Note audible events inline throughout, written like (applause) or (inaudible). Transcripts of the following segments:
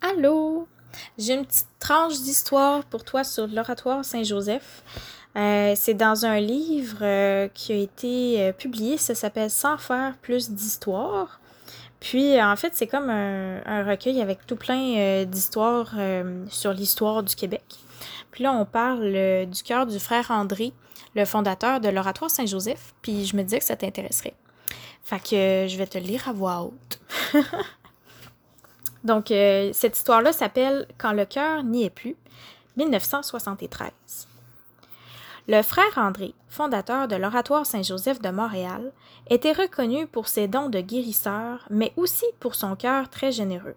Allô! J'ai une petite tranche d'histoire pour toi sur l'oratoire Saint-Joseph. Euh, c'est dans un livre euh, qui a été euh, publié, ça s'appelle Sans faire plus d'histoire. Puis en fait, c'est comme un, un, recueil avec tout plein d'histoires sur l'histoire du Québec. Puis là, on parle du cœur du frère André, le fondateur de l'oratoire Saint-Joseph. Puis je me disais que ça t'intéresserait. Fait que je vais te lire à voix haute. (laughs) Donc, euh, cette histoire-là s'appelle Quand le cœur n'y est plus, 1973. Le frère André, fondateur de l'Oratoire Saint-Joseph de Montréal, était reconnu pour ses dons de guérisseur, mais aussi pour son cœur très généreux.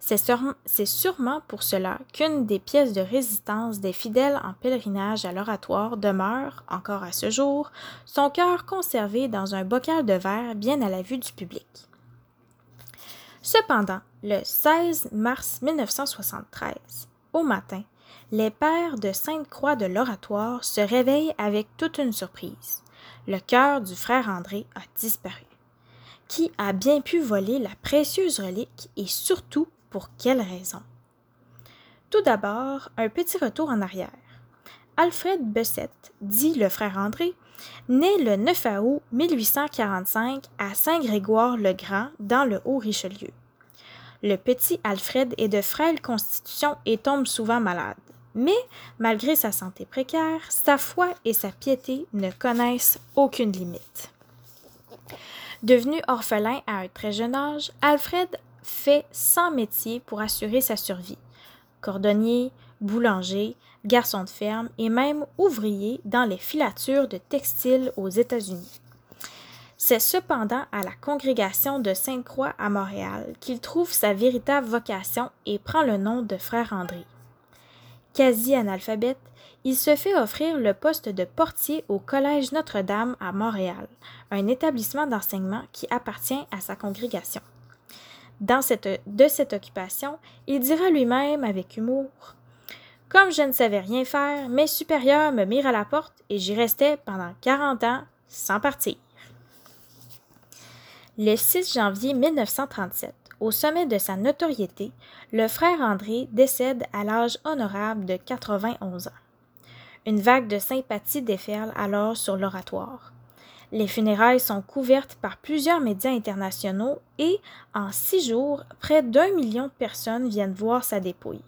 C'est sûrement pour cela qu'une des pièces de résistance des fidèles en pèlerinage à l'oratoire demeure, encore à ce jour, son cœur conservé dans un bocal de verre bien à la vue du public. Cependant, le 16 mars 1973, au matin, les pères de Sainte-Croix de l'Oratoire se réveillent avec toute une surprise. Le cœur du frère André a disparu. Qui a bien pu voler la précieuse relique et surtout pour quelle raison? Tout d'abord, un petit retour en arrière. Alfred Bessette, dit le frère André, né le 9 août 1845 à Saint-Grégoire-le-Grand dans le Haut-Richelieu. Le petit Alfred est de frêle constitution et tombe souvent malade. Mais, malgré sa santé précaire, sa foi et sa piété ne connaissent aucune limite. Devenu orphelin à un très jeune âge, Alfred fait 100 métiers pour assurer sa survie. Cordonnier, boulanger, garçon de ferme et même ouvrier dans les filatures de textiles aux États-Unis. C'est cependant à la congrégation de Sainte-Croix à Montréal qu'il trouve sa véritable vocation et prend le nom de frère André. Quasi analphabète, il se fait offrir le poste de portier au Collège Notre-Dame à Montréal, un établissement d'enseignement qui appartient à sa congrégation. De cette occupation, il dira lui-même avec humour Comme je ne savais rien faire, mes supérieurs me mirent à la porte et j'y restais pendant quarante ans sans partir. Le 6 janvier 1937, au sommet de sa notoriété, le frère André décède à l'âge honorable de 91 ans. Une vague de sympathie déferle alors sur l'oratoire. Les funérailles sont couvertes par plusieurs médias internationaux et, en six jours, près d'un million de personnes viennent voir sa dépouille.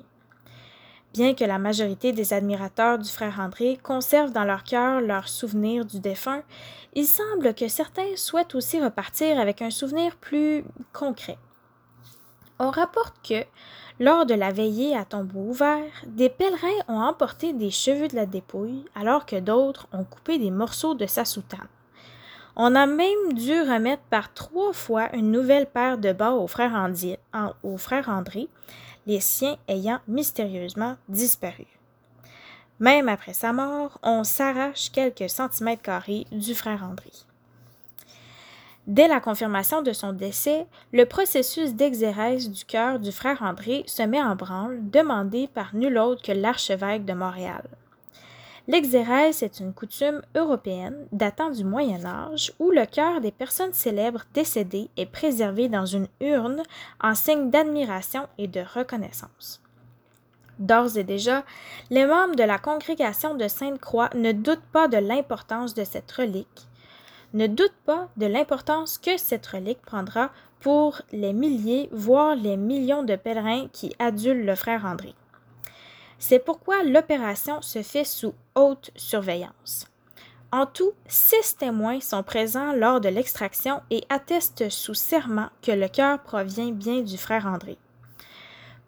Bien que la majorité des admirateurs du frère André conservent dans leur cœur leur souvenir du défunt, il semble que certains souhaitent aussi repartir avec un souvenir plus concret. On rapporte que, lors de la veillée à tombeau ouvert, des pèlerins ont emporté des cheveux de la dépouille, alors que d'autres ont coupé des morceaux de sa soutane. On a même dû remettre par trois fois une nouvelle paire de bas au frère, André, les siens ayant mystérieusement disparu. Même après sa mort, on s'arrache quelques centimètres carrés du frère André. Dès la confirmation de son décès, le processus d'exérèse du cœur du frère André se met en branle, demandé par nul autre que l'archevêque de Montréal. L'exérèse est une coutume européenne datant du Moyen Âge où le cœur des personnes célèbres décédées est préservé dans une urne en signe d'admiration et de reconnaissance. D'ores et déjà, les membres de la congrégation de Sainte-Croix ne doutent pas de l'importance de cette relique, ne doutent pas de l'importance que cette relique prendra pour les milliers, voire les millions de pèlerins qui adulent le frère André. C'est pourquoi l'opération se fait sous haute surveillance. En tout, six témoins sont présents lors de l'extraction et attestent sous serment que le cœur provient bien du frère André.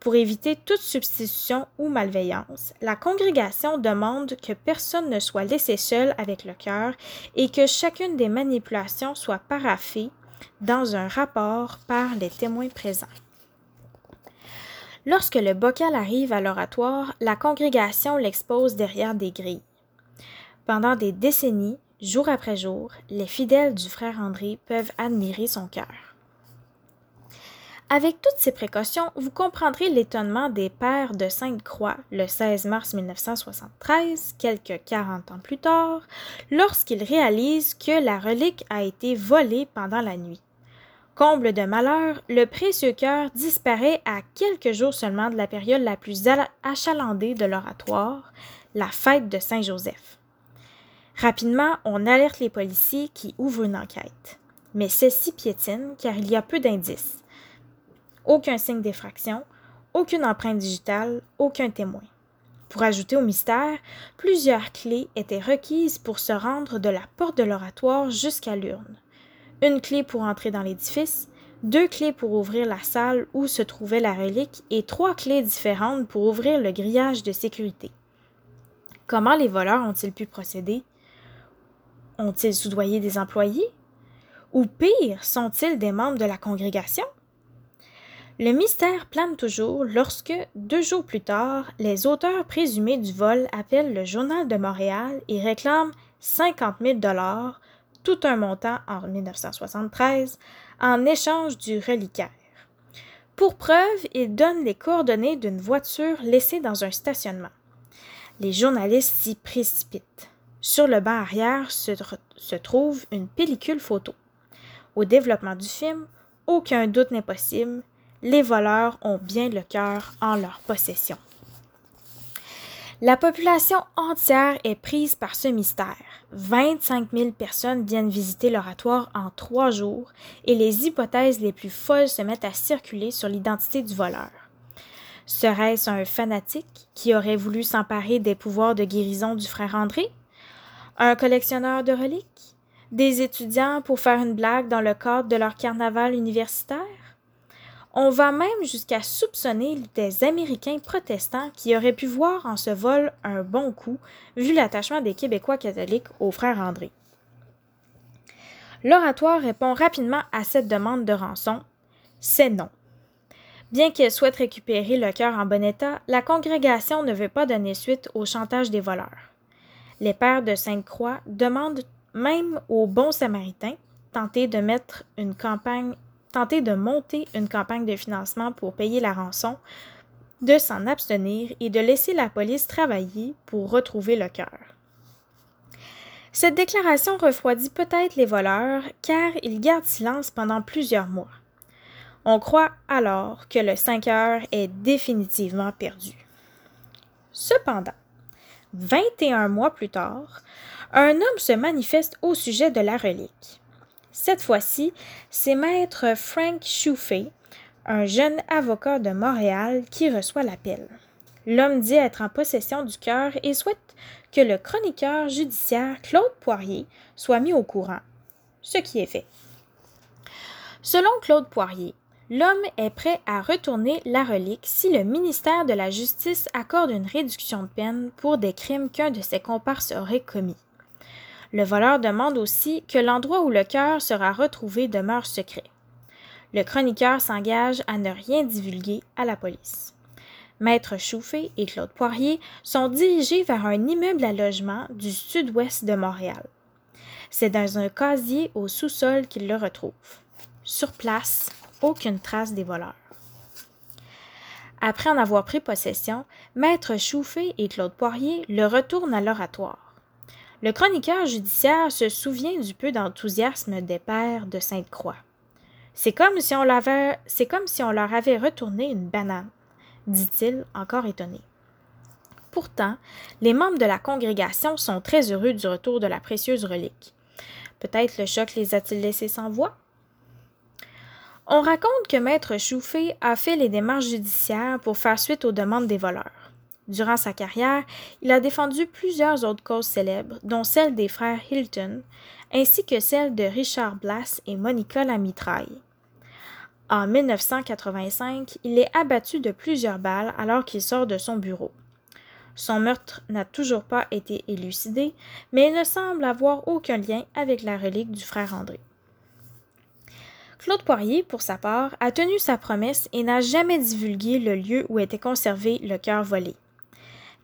Pour éviter toute substitution ou malveillance, la congrégation demande que personne ne soit laissé seul avec le cœur et que chacune des manipulations soit paraffée dans un rapport par les témoins présents. Lorsque le bocal arrive à l'oratoire, la congrégation l'expose derrière des grilles. Pendant des décennies, jour après jour, les fidèles du frère André peuvent admirer son cœur. Avec toutes ces précautions, vous comprendrez l'étonnement des pères de Sainte-Croix le 16 mars 1973, quelques 40 ans plus tard, lorsqu'ils réalisent que la relique a été volée pendant la nuit. Comble de malheur, le précieux cœur disparaît à quelques jours seulement de la période la plus achalandée de l'oratoire, la fête de Saint-Joseph. Rapidement, on alerte les policiers qui ouvrent une enquête. Mais celle-ci piétine car il y a peu d'indices. Aucun signe d'effraction, aucune empreinte digitale, aucun témoin. Pour ajouter au mystère, plusieurs clés étaient requises pour se rendre de la porte de l'oratoire jusqu'à l'urne une clé pour entrer dans l'édifice, deux clés pour ouvrir la salle où se trouvait la relique et trois clés différentes pour ouvrir le grillage de sécurité. Comment les voleurs ont-ils pu procéder? Ont-ils soudoyé des employés? Ou pire, sont-ils des membres de la congrégation? Le mystère plane toujours lorsque, deux jours plus tard, les auteurs présumés du vol appellent le Journal de Montréal et réclament 50 000 dollars tout un montant en 1973 en échange du reliquaire. Pour preuve, il donne les coordonnées d'une voiture laissée dans un stationnement. Les journalistes s'y précipitent. Sur le banc arrière se, trouve une pellicule photo. Au développement du film, aucun doute n'est possible, les voleurs ont bien le cœur en leur possession. La population entière est prise par ce mystère. 25 000 personnes viennent visiter l'oratoire en trois jours et les hypothèses les plus folles se mettent à circuler sur l'identité du voleur. Serait-ce un fanatique qui aurait voulu s'emparer des pouvoirs de guérison du frère André? Un collectionneur de reliques? Des étudiants pour faire une blague dans le cadre de leur carnaval universitaire? On va même jusqu'à soupçonner des Américains protestants qui auraient pu voir en ce vol un bon coup, vu l'attachement des Québécois catholiques au frère André. L'oratoire répond rapidement à cette demande de rançon. C'est non. Bien qu'elle souhaite récupérer le cœur en bon état, la congrégation ne veut pas donner suite au chantage des voleurs. Les pères de Sainte-Croix demandent même aux bons samaritains, tenter de mettre une campagne tenter de monter une campagne de financement pour payer la rançon, de s'en abstenir et de laisser la police travailler pour retrouver le cœur. Cette déclaration refroidit peut-être les voleurs car ils gardent silence pendant plusieurs mois. On croit alors que le 5 heures est définitivement perdu. Cependant, 21 mois plus tard, un homme se manifeste au sujet de la relique. Cette fois-ci, c'est maître Frank Chouffé, un jeune avocat de Montréal, qui reçoit l'appel. L'homme dit être en possession du cœur et souhaite que le chroniqueur judiciaire Claude Poirier soit mis au courant, ce qui est fait. Selon Claude Poirier, l'homme est prêt à retourner la relique si le ministère de la Justice accorde une réduction de peine pour des crimes qu'un de ses comparses aurait commis. Le voleur demande aussi que l'endroit où le cœur sera retrouvé demeure secret. Le chroniqueur s'engage à ne rien divulguer à la police. Maître Chouffé et Claude Poirier sont dirigés vers un immeuble à logement du sud-ouest de Montréal. C'est dans un casier au sous-sol qu'ils le retrouvent. Sur place, aucune trace des voleurs. Après en avoir pris possession, Maître Chouffé et Claude Poirier le retournent à l'oratoire. Le chroniqueur judiciaire se souvient du peu d'enthousiasme des pères de Sainte-Croix. C'est comme si on leur avait retourné une banane, dit-il, encore étonné. Pourtant, les membres de la congrégation sont très heureux du retour de la précieuse relique. Peut-être le choc les a-t-il laissés sans voix? On raconte que Maître Chouffé a fait les démarches judiciaires pour faire suite aux demandes des voleurs. Durant sa carrière, il a défendu plusieurs autres causes célèbres, dont celle des frères Hilton, ainsi que celle de Richard Blass et Monica Lamitraille. En 1985, il est abattu de plusieurs balles alors qu'il sort de son bureau. Son meurtre n'a toujours pas été élucidé, mais il ne semble avoir aucun lien avec la relique du frère André. Claude Poirier, pour sa part, a tenu sa promesse et n'a jamais divulgué le lieu où était conservé le cœur volé.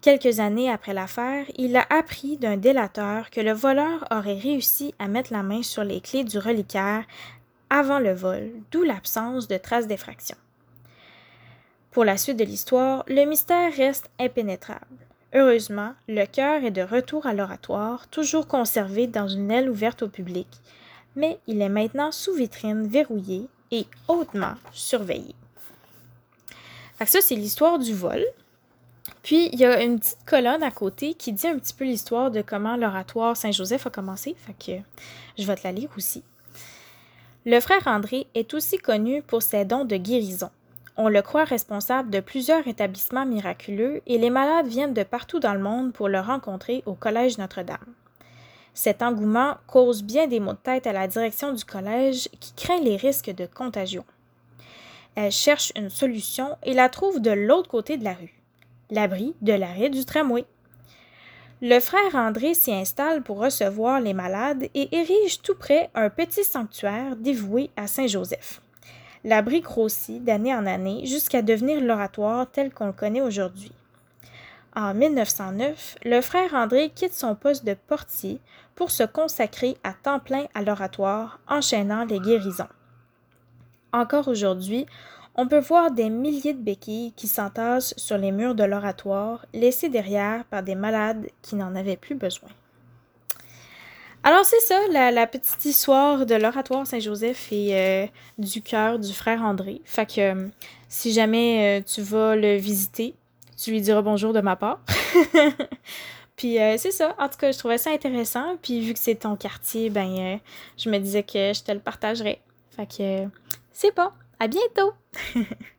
Quelques années après l'affaire, il a appris d'un délateur que le voleur aurait réussi à mettre la main sur les clés du reliquaire avant le vol, d'où l'absence de traces d'effraction. Pour la suite de l'histoire, le mystère reste impénétrable. Heureusement, le cœur est de retour à l'oratoire, toujours conservé dans une aile ouverte au public, mais il est maintenant sous vitrine verrouillé et hautement surveillé. ça, c'est l'histoire du vol. Puis, il y a une petite colonne à côté qui dit un petit peu l'histoire de comment l'oratoire Saint-Joseph a commencé. Fait je vais te la lire aussi. Le frère André est aussi connu pour ses dons de guérison. On le croit responsable de plusieurs établissements miraculeux et les malades viennent de partout dans le monde pour le rencontrer au Collège Notre-Dame. Cet engouement cause bien des maux de tête à la direction du collège qui craint les risques de contagion. Elle cherche une solution et la trouve de l'autre côté de la rue, l'abri de l'arrêt du tramway. Le frère André s'y installe pour recevoir les malades et érige tout près un petit sanctuaire dévoué à Saint Joseph. L'abri grossit d'année en année jusqu'à devenir l'oratoire tel qu'on le connaît aujourd'hui. En 1909, le frère André quitte son poste de portier pour se consacrer à temps plein à l'oratoire, enchaînant les guérisons. Encore aujourd'hui, on peut voir des milliers de béquilles qui s'entassent sur les murs de l'oratoire, laissés derrière par des malades qui n'en avaient plus besoin. Alors c'est ça, la, petite histoire de l'oratoire Saint-Joseph et euh, du cœur du frère André. Fait que euh, si jamais euh, tu vas le visiter, tu lui diras bonjour de ma part. (laughs) puis c'est ça. En tout cas, je trouvais ça intéressant. Puis vu que c'est ton quartier, ben je me disais que je te le partagerais. Fait que c'est pas. À bientôt! (laughs)